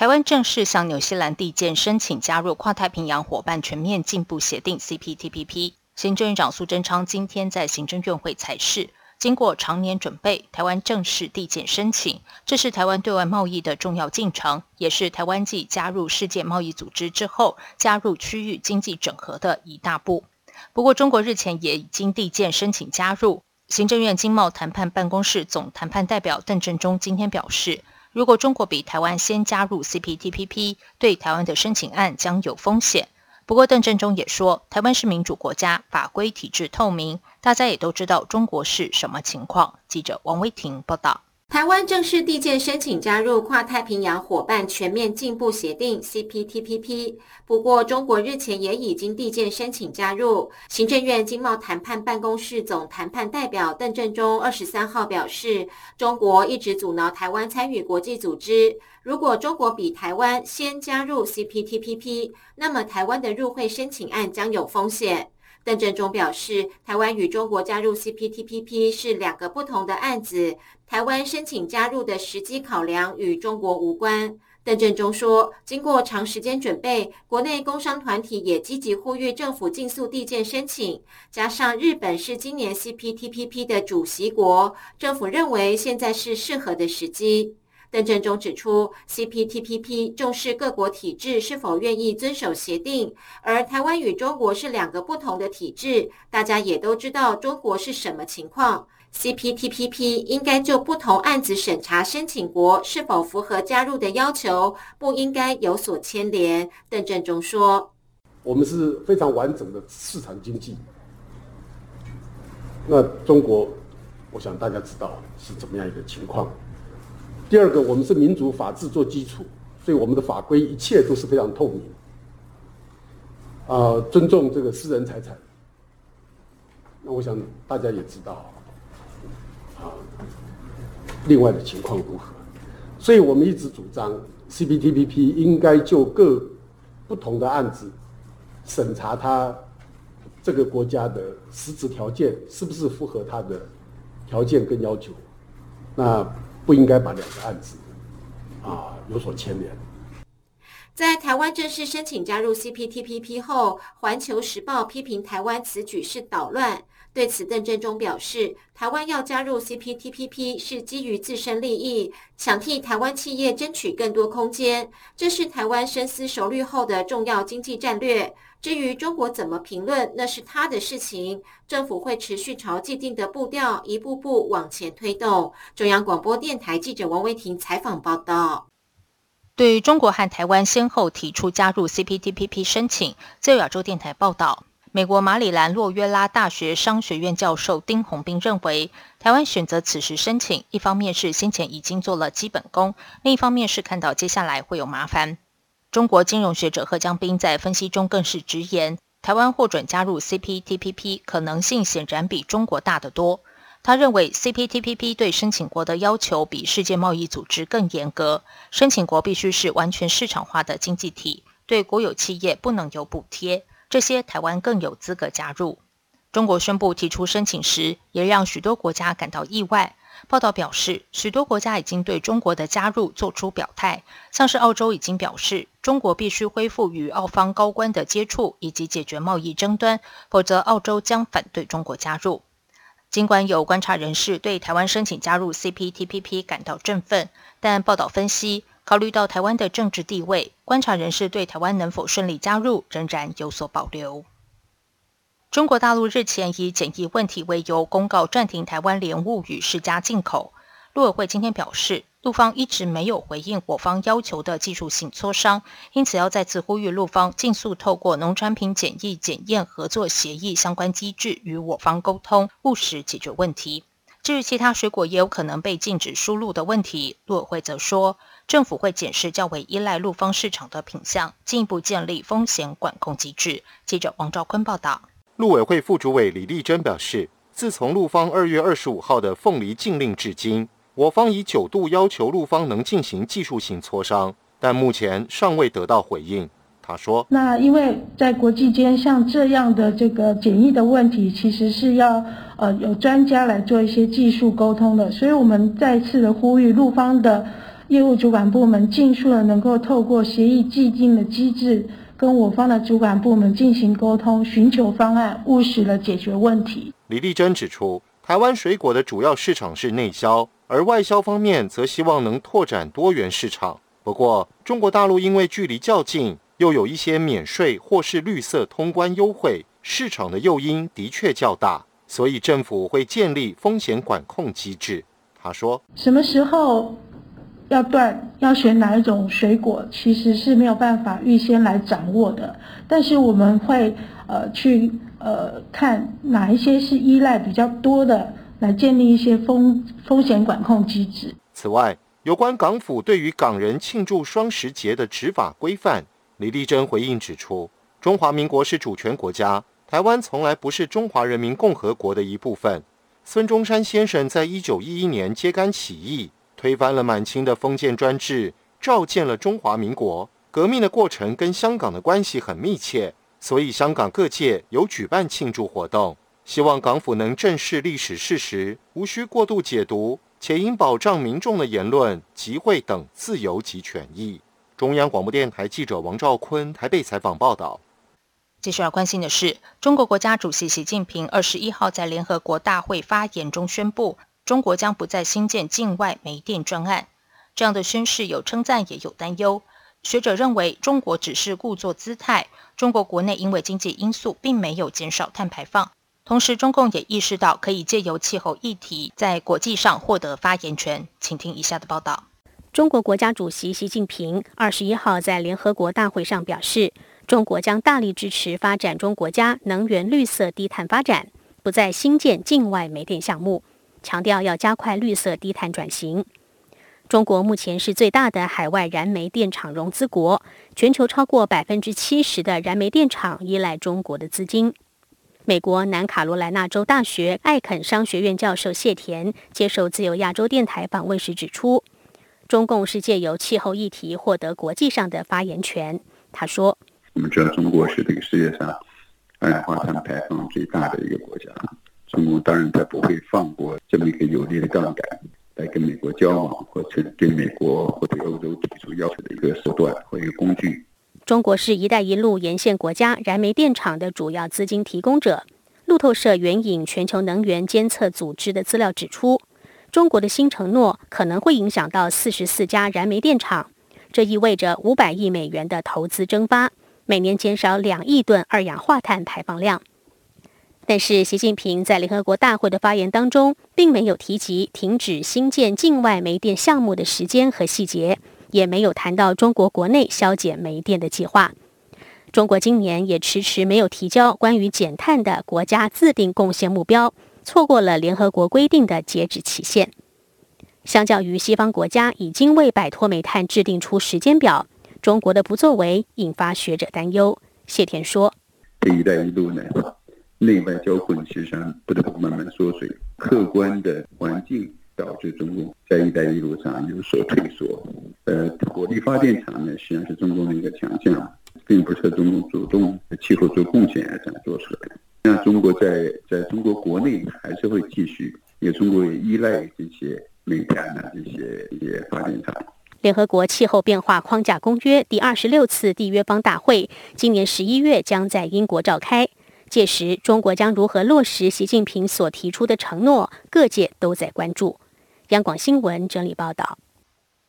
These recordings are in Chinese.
台湾正式向纽西兰递件申请加入跨太平洋伙伴全面进步协定 （CPTPP）。行政院长苏贞昌今天在行政院会裁示，经过常年准备，台湾正式递件申请，这是台湾对外贸易的重要进程，也是台湾继加入世界贸易组织之后，加入区域经济整合的一大步。不过，中国日前也已经递件申请加入。行政院经贸谈判办公室总谈判代表邓振中今天表示，如果中国比台湾先加入 CPTPP，对台湾的申请案将有风险。不过，邓振中也说，台湾是民主国家，法规体制透明，大家也都知道中国是什么情况。记者王威婷报道。台湾正式递件申请加入跨太平洋伙伴全面进步协定 （CPTPP）。不过，中国日前也已经递件申请加入。行政院经贸谈判办公室总谈判代表邓振中二十三号表示，中国一直阻挠台湾参与国际组织。如果中国比台湾先加入 CPTPP，那么台湾的入会申请案将有风险。邓振中表示，台湾与中国加入 CPTPP 是两个不同的案子，台湾申请加入的时机考量与中国无关。邓振中说，经过长时间准备，国内工商团体也积极呼吁政府尽速递件申请，加上日本是今年 CPTPP 的主席国，政府认为现在是适合的时机。邓振中指出，CPTPP 重视各国体制是否愿意遵守协定，而台湾与中国是两个不同的体制，大家也都知道中国是什么情况。CPTPP 应该就不同案子审查申请国是否符合加入的要求，不应该有所牵连。邓振中说：“我们是非常完整的市场经济，那中国，我想大家知道是怎么样一个情况。”第二个，我们是民主法治做基础，所以我们的法规一切都是非常透明，啊，尊重这个私人财产。那我想大家也知道，啊，另外的情况如何？所以我们一直主张 CPTPP 应该就各不同的案子审查它这个国家的实质条件是不是符合它的条件跟要求，那。不应该把两个案子啊有所牵连。在台湾正式申请加入 CPTPP 后，《环球时报》批评台湾此举是捣乱。对此，邓振中表示，台湾要加入 CPTPP 是基于自身利益，想替台湾企业争取更多空间，这是台湾深思熟虑后的重要经济战略。至于中国怎么评论，那是他的事情。政府会持续朝既定的步调，一步步往前推动。中央广播电台记者王维婷采访报道。对于中国和台湾先后提出加入 CPTPP 申请，自由亚洲电台报道，美国马里兰洛约拉大学商学院教授丁宏斌认为，台湾选择此时申请，一方面是先前已经做了基本功，另一方面是看到接下来会有麻烦。中国金融学者贺江斌在分析中更是直言，台湾获准加入 CPTPP 可能性显然比中国大得多。他认为 CPTPP 对申请国的要求比世界贸易组织更严格，申请国必须是完全市场化的经济体，对国有企业不能有补贴，这些台湾更有资格加入。中国宣布提出申请时，也让许多国家感到意外。报道表示，许多国家已经对中国的加入做出表态，像是澳洲已经表示，中国必须恢复与澳方高官的接触以及解决贸易争端，否则澳洲将反对中国加入。尽管有观察人士对台湾申请加入 CPTPP 感到振奋，但报道分析，考虑到台湾的政治地位，观察人士对台湾能否顺利加入仍然有所保留。中国大陆日前以检疫问题为由，公告暂停台湾莲雾与世家进口。陆委会今天表示，陆方一直没有回应我方要求的技术性磋商，因此要再次呼吁陆方尽速透过农产品检疫检验合作协议相关机制与我方沟通，务实解决问题。至于其他水果也有可能被禁止输入的问题，陆委会则说，政府会检视较为依赖陆方市场的品项，进一步建立风险管控机制。记者王兆坤报道。陆委会副主委李丽珍表示，自从陆方二月二十五号的凤梨禁令至今，我方已九度要求陆方能进行技术性磋商，但目前尚未得到回应。他说：“那因为在国际间，像这样的这个检疫的问题，其实是要呃有专家来做一些技术沟通的，所以我们再次的呼吁陆方的。”业务主管部门尽速的能够透过协议既定的机制，跟我方的主管部门进行沟通，寻求方案，务实的解决问题。李丽珍指出，台湾水果的主要市场是内销，而外销方面则希望能拓展多元市场。不过，中国大陆因为距离较近，又有一些免税或是绿色通关优惠，市场的诱因的确较大，所以政府会建立风险管控机制。他说：“什么时候？”要断要选哪一种水果，其实是没有办法预先来掌握的。但是我们会呃去呃看哪一些是依赖比较多的，来建立一些风风险管控机制。此外，有关港府对于港人庆祝双十节的执法规范，李丽珍回应指出，中华民国是主权国家，台湾从来不是中华人民共和国的一部分。孙中山先生在一九一一年揭竿起义。推翻了满清的封建专制，召建了中华民国。革命的过程跟香港的关系很密切，所以香港各界有举办庆祝活动。希望港府能正视历史事实，无需过度解读，且应保障民众的言论、集会等自由及权益。中央广播电台记者王兆坤台北采访报道。接下来关心的是，中国国家主席习近平二十一号在联合国大会发言中宣布。中国将不再新建境外煤电专案，这样的宣示有称赞也有担忧。学者认为，中国只是故作姿态，中国国内因为经济因素并没有减少碳排放。同时，中共也意识到可以借由气候议题在国际上获得发言权。请听以下的报道：中国国家主席习近平二十一号在联合国大会上表示，中国将大力支持发展中国家能源绿色低碳发展，不再新建境外煤电项目。强调要加快绿色低碳转型。中国目前是最大的海外燃煤电厂融资国，全球超过百分之七十的燃煤电厂依赖中国的资金。美国南卡罗来纳州大学艾肯商学院教授谢田接受自由亚洲电台访问时指出，中共是借由气候议题获得国际上的发言权。他说：“我们知道中国是这个世界上二氧化碳排放最大的一个国家。”中国当然他不会放过这么一个有力的杠杆，来跟美国交往，或者对美国或对欧洲提出要求的一个手段或一个工具。中国是一带一路沿线国家燃煤电厂的主要资金提供者。路透社援引全球能源监测组织的资料指出，中国的新承诺可能会影响到四十四家燃煤电厂，这意味着五百亿美元的投资蒸发，每年减少两亿吨二氧化碳排放量。但是，习近平在联合国大会的发言当中，并没有提及停止新建境外煤电项目的时间和细节，也没有谈到中国国内削减煤电的计划。中国今年也迟迟没有提交关于减碳的国家自定贡献目标，错过了联合国规定的截止期限。相较于西方国家已经为摆脱煤炭制定出时间表，中国的不作为引发学者担忧。谢田说：“一带一路呢？”内外交困，实际上不得不慢慢缩水。客观的环境导致中共在“一带一路”上有所退缩。呃，火力发电厂呢，实际上是中共的一个强项，并不是中共主动气候做贡献而这样做出来的。那中国在在中国国内还是会继续，因为中国也依赖这些煤炭啊这些一些发电厂。联合国气候变化框架公约第二十六次缔约方大会今年十一月将在英国召开。届时，中国将如何落实习近平所提出的承诺？各界都在关注。央广新闻整理报道：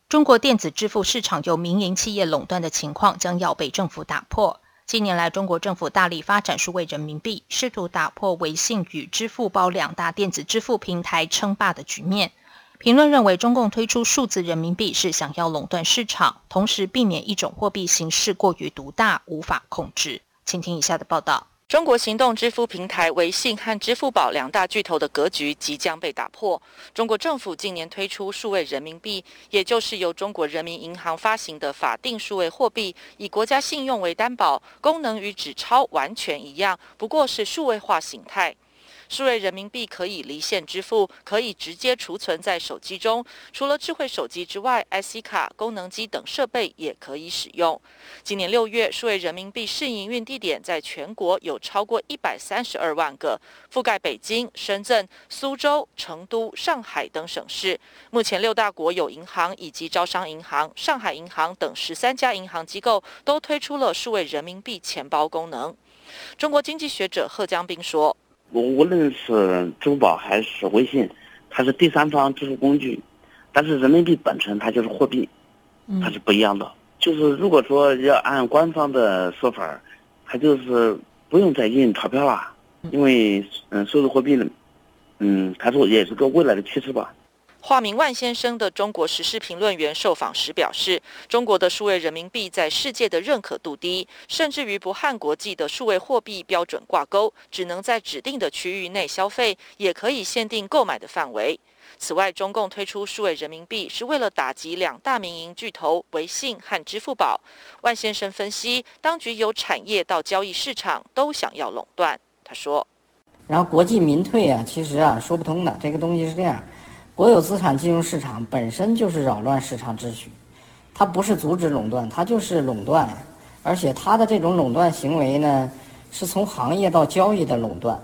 中国电子支付市场由民营企业垄断的情况将要被政府打破。近年来，中国政府大力发展数位人民币，试图打破微信与支付宝两大电子支付平台称霸的局面。评论认为，中共推出数字人民币是想要垄断市场，同时避免一种货币形式过于独大无法控制。请听以下的报道。中国行动支付平台微信和支付宝两大巨头的格局即将被打破。中国政府近年推出数位人民币，也就是由中国人民银行发行的法定数位货币，以国家信用为担保，功能与纸钞完全一样，不过是数位化形态。数位人民币可以离线支付，可以直接储存在手机中。除了智慧手机之外，IC 卡、功能机等设备也可以使用。今年六月，数位人民币试营运地点在全国有超过一百三十二万个，覆盖北京、深圳、苏州、成都、上海等省市。目前，六大国有银行以及招商银行、上海银行等十三家银行机构都推出了数位人民币钱包功能。中国经济学者贺江斌说。无论是支付宝还是微信，它是第三方支付工具，但是人民币本身它就是货币，它是不一样的。就是如果说要按官方的说法，它就是不用再印钞票了，因为嗯，数字货币呢，嗯，它说也是个未来的趋势吧。化名万先生的中国时事评论员受访时表示，中国的数位人民币在世界的认可度低，甚至于不和国际的数位货币标准挂钩，只能在指定的区域内消费，也可以限定购买的范围。此外，中共推出数位人民币是为了打击两大民营巨头微信和支付宝。万先生分析，当局由产业到交易市场都想要垄断。他说：“然后国进民退啊，其实啊说不通的，这个东西是这样。”国有资产进入市场本身就是扰乱市场秩序，它不是阻止垄断，它就是垄断，而且它的这种垄断行为呢，是从行业到交易的垄断，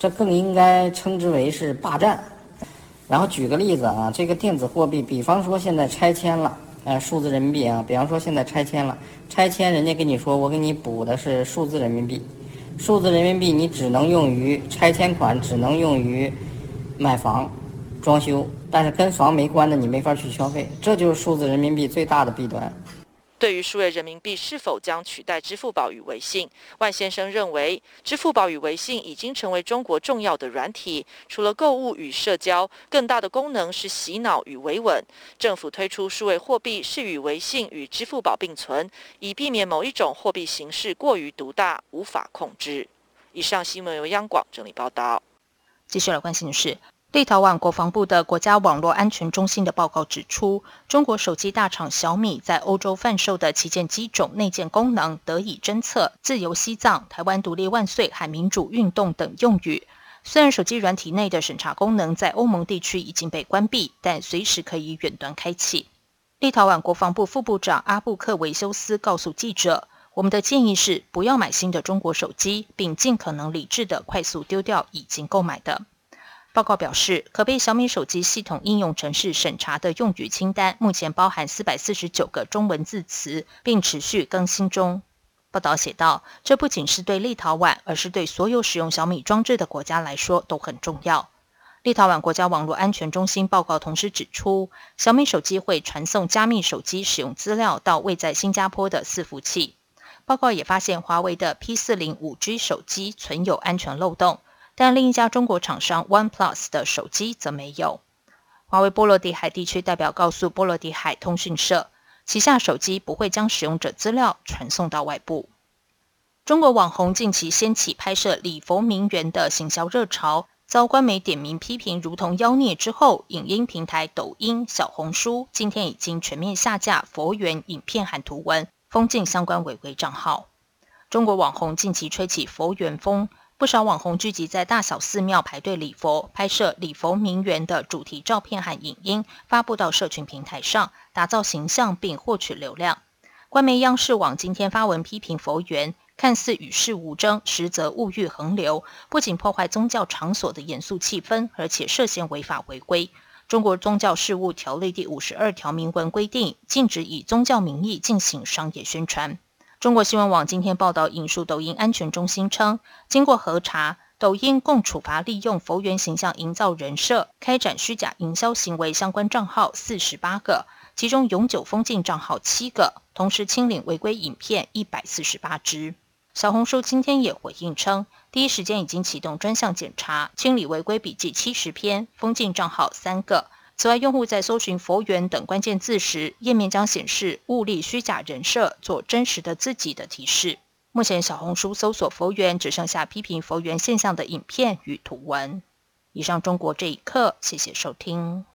这更应该称之为是霸占。然后举个例子啊，这个电子货币，比方说现在拆迁了，呃，数字人民币啊，比方说现在拆迁了，拆迁人家跟你说我给你补的是数字人民币，数字人民币你只能用于拆迁款，只能用于买房。装修，但是跟房没关的，你没法去消费，这就是数字人民币最大的弊端。对于数位人民币是否将取代支付宝与微信，万先生认为，支付宝与微信已经成为中国重要的软体，除了购物与社交，更大的功能是洗脑与维稳。政府推出数位货币是与微信与支付宝并存，以避免某一种货币形式过于独大，无法控制。以上新闻由央广整理报道。继续来关心的是。立陶宛国防部的国家网络安全中心的报告指出，中国手机大厂小米在欧洲贩售的旗舰机种内建功能得以侦测“自由西藏”、“台湾独立万岁”海“民主运动”等用语。虽然手机软体内的审查功能在欧盟地区已经被关闭，但随时可以远端开启。立陶宛国防部副部长阿布克维修斯告诉记者：“我们的建议是不要买新的中国手机，并尽可能理智的快速丢掉已经购买的。”报告表示，可被小米手机系统应用程式审查的用语清单目前包含四百四十九个中文字词，并持续更新中。报道写道，这不仅是对立陶宛，而是对所有使用小米装置的国家来说都很重要。立陶宛国家网络安全中心报告同时指出，小米手机会传送加密手机使用资料到位在新加坡的伺服器。报告也发现，华为的 P 四零五 G 手机存有安全漏洞。但另一家中国厂商 OnePlus 的手机则没有。华为波罗的海地区代表告诉波罗的海通讯社，旗下手机不会将使用者资料传送到外部。中国网红近期掀起拍摄礼佛名媛的行销热潮，遭官媒点名批评如同妖孽之后，影音平台抖音、小红书今天已经全面下架佛缘影片和图文，封禁相关违规账号。中国网红近期吹起佛缘风。不少网红聚集在大小寺庙排队礼佛，拍摄礼佛名媛的主题照片和影音，发布到社群平台上，打造形象并获取流量。官媒央视网今天发文批评佛缘，看似与世无争，实则物欲横流，不仅破坏宗教场所的严肃气氛，而且涉嫌违法违规。中国宗教事务条例第五十二条明文规定，禁止以宗教名义进行商业宣传。中国新闻网今天报道，引述抖音安全中心称，经过核查，抖音共处罚利用佛缘形象营造人设、开展虚假营销行为相关账号四十八个，其中永久封禁账号七个，同时清零违规影片一百四十八支。小红书今天也回应称，第一时间已经启动专项检查，清理违规笔记七十篇，封禁账号三个。此外，用户在搜寻“佛缘”等关键字时，页面将显示“物力虚假人设”做真实的自己的提示。目前小红书搜索佛缘，只剩下批评佛缘现象的影片与图文。以上中国这一刻，谢谢收听。